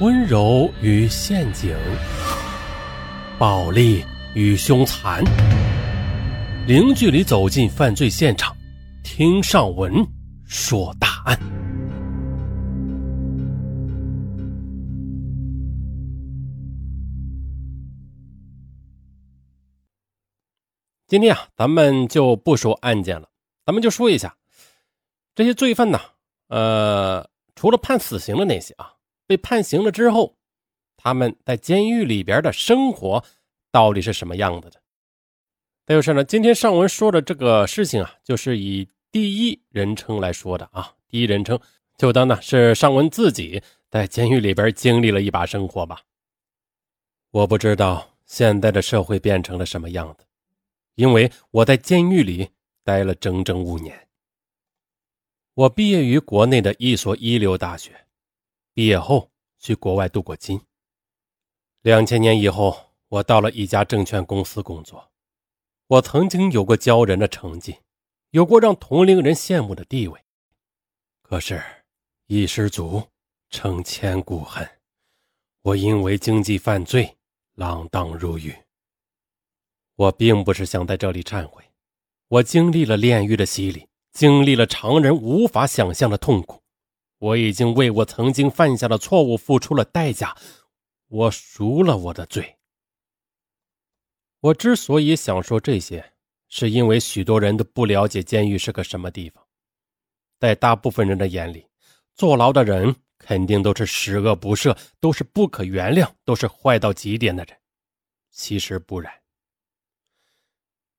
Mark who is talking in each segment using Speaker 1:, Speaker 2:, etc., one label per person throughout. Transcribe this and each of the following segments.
Speaker 1: 温柔与陷阱，暴力与凶残，零距离走进犯罪现场，听上文说大案。今天啊，咱们就不说案件了，咱们就说一下这些罪犯呢，呃，除了判死刑的那些啊。被判刑了之后，他们在监狱里边的生活到底是什么样子的？再就是呢，今天上文说的这个事情啊，就是以第一人称来说的啊。第一人称就当呢是上文自己在监狱里边经历了一把生活吧。我不知道现在的社会变成了什么样子，因为我在监狱里待了整整五年。我毕业于国内的一所一流大学。毕业后去国外镀过金。两千年以后，我到了一家证券公司工作。我曾经有过骄人的成绩，有过让同龄人羡慕的地位。可是，一失足成千古恨。我因为经济犯罪锒铛入狱。我并不是想在这里忏悔。我经历了炼狱的洗礼，经历了常人无法想象的痛苦。我已经为我曾经犯下的错误付出了代价，我赎了我的罪。我之所以想说这些，是因为许多人都不了解监狱是个什么地方。在大部分人的眼里，坐牢的人肯定都是十恶不赦，都是不可原谅，都是坏到极点的人。其实不然。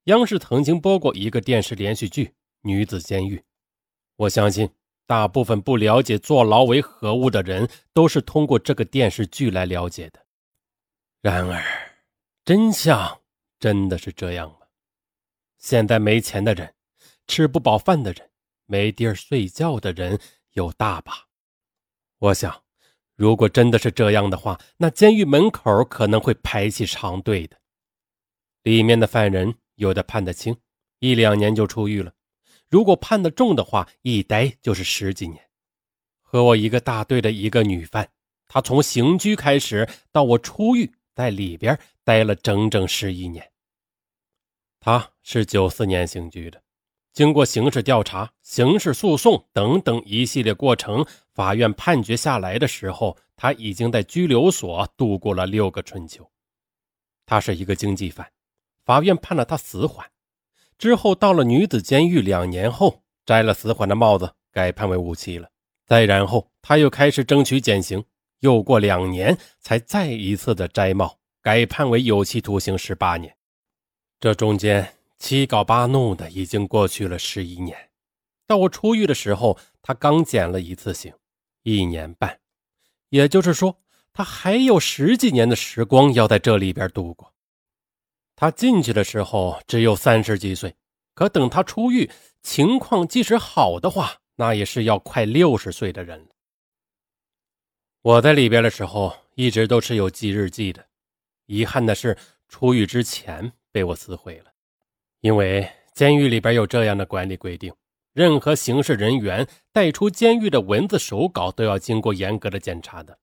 Speaker 1: 央视曾经播过一个电视连续剧《女子监狱》，我相信。大部分不了解坐牢为何物的人，都是通过这个电视剧来了解的。然而，真相真的是这样吗？现在没钱的人，吃不饱饭的人，没地儿睡觉的人有大把。我想，如果真的是这样的话，那监狱门口可能会排起长队的。里面的犯人有的判得轻，一两年就出狱了。如果判得重的话，一待就是十几年。和我一个大队的一个女犯，她从刑拘开始到我出狱，在里边待了整整十一年。她是九四年刑拘的，经过刑事调查、刑事诉讼等等一系列过程，法院判决下来的时候，她已经在拘留所度过了六个春秋。她是一个经济犯，法院判了她死缓。之后到了女子监狱，两年后摘了死缓的帽子，改判为无期了。再然后，他又开始争取减刑，又过两年才再一次的摘帽，改判为有期徒刑十八年。这中间七搞八弄的，已经过去了十一年。到我出狱的时候，他刚减了一次刑，一年半，也就是说，他还有十几年的时光要在这里边度过。他进去的时候只有三十几岁，可等他出狱，情况即使好的话，那也是要快六十岁的人了。我在里边的时候一直都是有记日记的，遗憾的是出狱之前被我撕毁了，因为监狱里边有这样的管理规定：任何刑事人员带出监狱的文字手稿都要经过严格的检查的。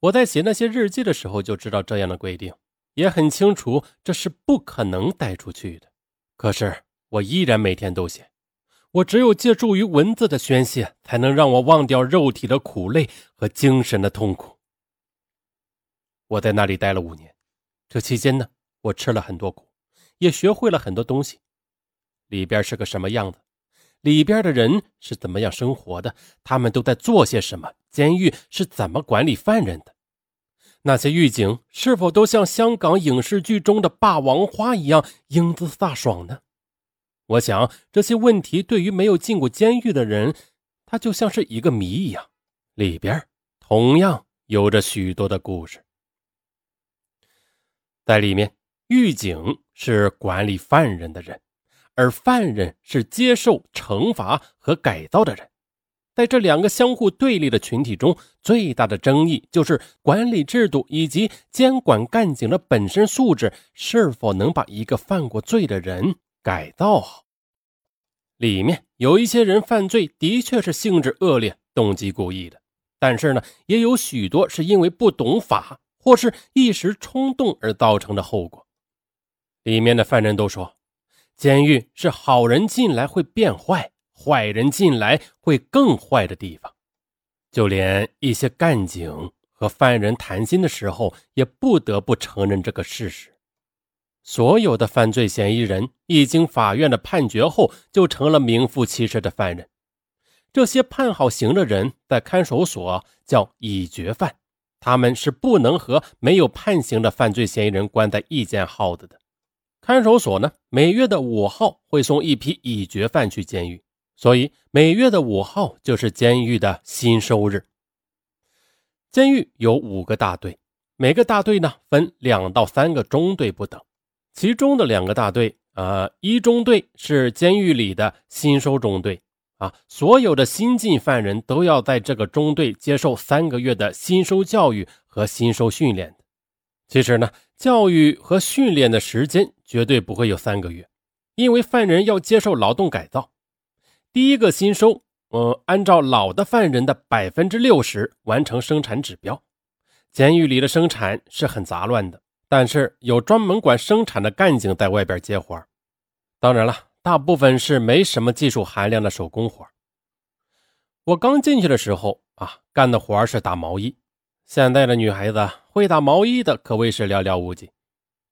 Speaker 1: 我在写那些日记的时候就知道这样的规定。也很清楚，这是不可能带出去的。可是我依然每天都写，我只有借助于文字的宣泄，才能让我忘掉肉体的苦累和精神的痛苦。我在那里待了五年，这期间呢，我吃了很多苦，也学会了很多东西。里边是个什么样子？里边的人是怎么样生活的？他们都在做些什么？监狱是怎么管理犯人的？那些狱警是否都像香港影视剧中的霸王花一样英姿飒爽呢？我想这些问题对于没有进过监狱的人，他就像是一个谜一样，里边同样有着许多的故事。在里面，狱警是管理犯人的人，而犯人是接受惩罚和改造的人。在这两个相互对立的群体中，最大的争议就是管理制度以及监管干警的本身素质是否能把一个犯过罪的人改造好。里面有一些人犯罪的确是性质恶劣、动机故意的，但是呢，也有许多是因为不懂法或是一时冲动而造成的后果。里面的犯人都说，监狱是好人进来会变坏，坏人进来会更坏的地方。就连一些干警和犯人谈心的时候，也不得不承认这个事实。所有的犯罪嫌疑人一经法院的判决后，就成了名副其实的犯人。这些判好刑的人在看守所叫已决犯，他们是不能和没有判刑的犯罪嫌疑人关在一间号子的。看守所呢，每月的五号会送一批已决犯去监狱，所以每月的五号就是监狱的新收日。监狱有五个大队，每个大队呢分两到三个中队不等，其中的两个大队，呃，一中队是监狱里的新收中队。啊，所有的新进犯人都要在这个中队接受三个月的新收教育和新收训练。其实呢，教育和训练的时间绝对不会有三个月，因为犯人要接受劳动改造。第一个新收，呃，按照老的犯人的百分之六十完成生产指标。监狱里的生产是很杂乱的，但是有专门管生产的干警在外边接活当然了。大部分是没什么技术含量的手工活。我刚进去的时候啊，干的活是打毛衣。现在的女孩子会打毛衣的可谓是寥寥无几，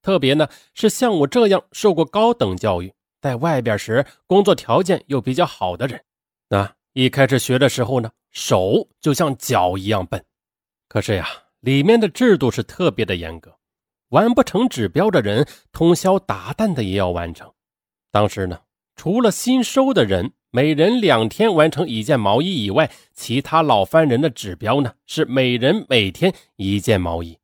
Speaker 1: 特别呢是像我这样受过高等教育，在外边时工作条件又比较好的人。那一开始学的时候呢，手就像脚一样笨。可是呀，里面的制度是特别的严格，完不成指标的人，通宵达旦的也要完成。当时呢，除了新收的人每人两天完成一件毛衣以外，其他老犯人的指标呢是每人每天一件毛衣。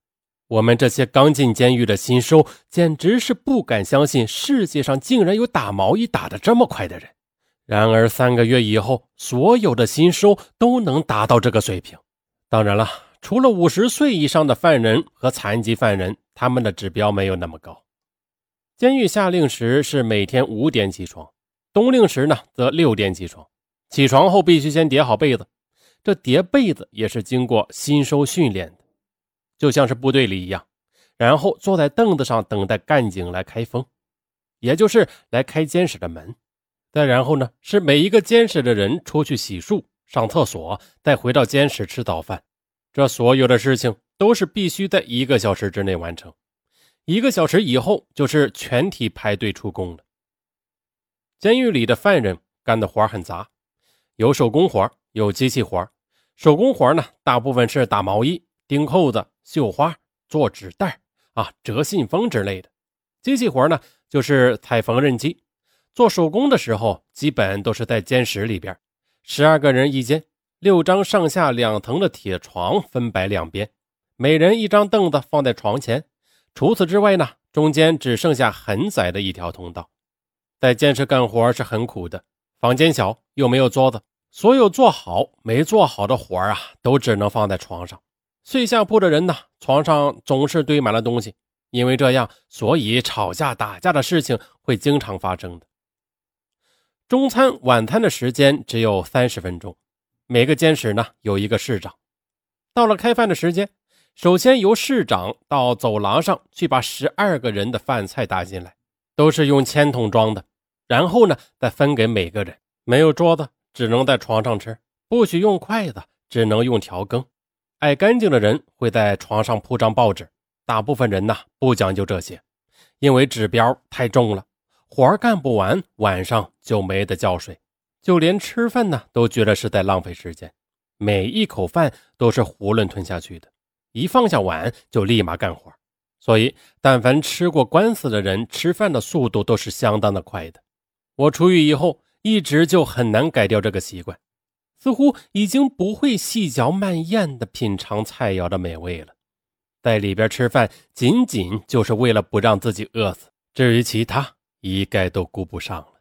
Speaker 1: 我们这些刚进监狱的新收，简直是不敢相信世界上竟然有打毛衣打得这么快的人。然而三个月以后，所有的新收都能达到这个水平。当然了，除了五十岁以上的犯人和残疾犯人，他们的指标没有那么高。监狱夏令时是每天五点起床，冬令时呢则六点起床。起床后必须先叠好被子，这叠被子也是经过新收训练的，就像是部队里一样。然后坐在凳子上等待干警来开封，也就是来开监室的门。再然后呢，是每一个监室的人出去洗漱、上厕所，再回到监室吃早饭。这所有的事情都是必须在一个小时之内完成。一个小时以后，就是全体排队出宫了。监狱里的犯人干的活很杂，有手工活，有机器活。手工活呢，大部分是打毛衣、钉扣子、绣花、做纸袋啊、折信封之类的。机器活呢，就是踩缝纫机。做手工的时候，基本都是在监室里边，十二个人一间，六张上下两层的铁床分摆两边，每人一张凳子放在床前。除此之外呢，中间只剩下很窄的一条通道。在监室干活是很苦的，房间小又没有桌子，所有做好没做好的活啊，都只能放在床上。睡下铺的人呢，床上总是堆满了东西，因为这样，所以吵架打架的事情会经常发生的。中餐晚餐的时间只有三十分钟，每个监室呢有一个市长，到了开饭的时间。首先由市长到走廊上去把十二个人的饭菜打进来，都是用铅桶装的。然后呢，再分给每个人。没有桌子，只能在床上吃；不许用筷子，只能用调羹。爱干净的人会在床上铺张报纸。大部分人呢不讲究这些，因为指标太重了，活干不完，晚上就没得觉睡。就连吃饭呢都觉得是在浪费时间，每一口饭都是囫囵吞下去的。一放下碗就立马干活，所以但凡吃过官司的人，吃饭的速度都是相当的快的。我出狱以后，一直就很难改掉这个习惯，似乎已经不会细嚼慢咽的品尝菜肴的美味了。在里边吃饭，仅仅就是为了不让自己饿死，至于其他，一概都顾不上了。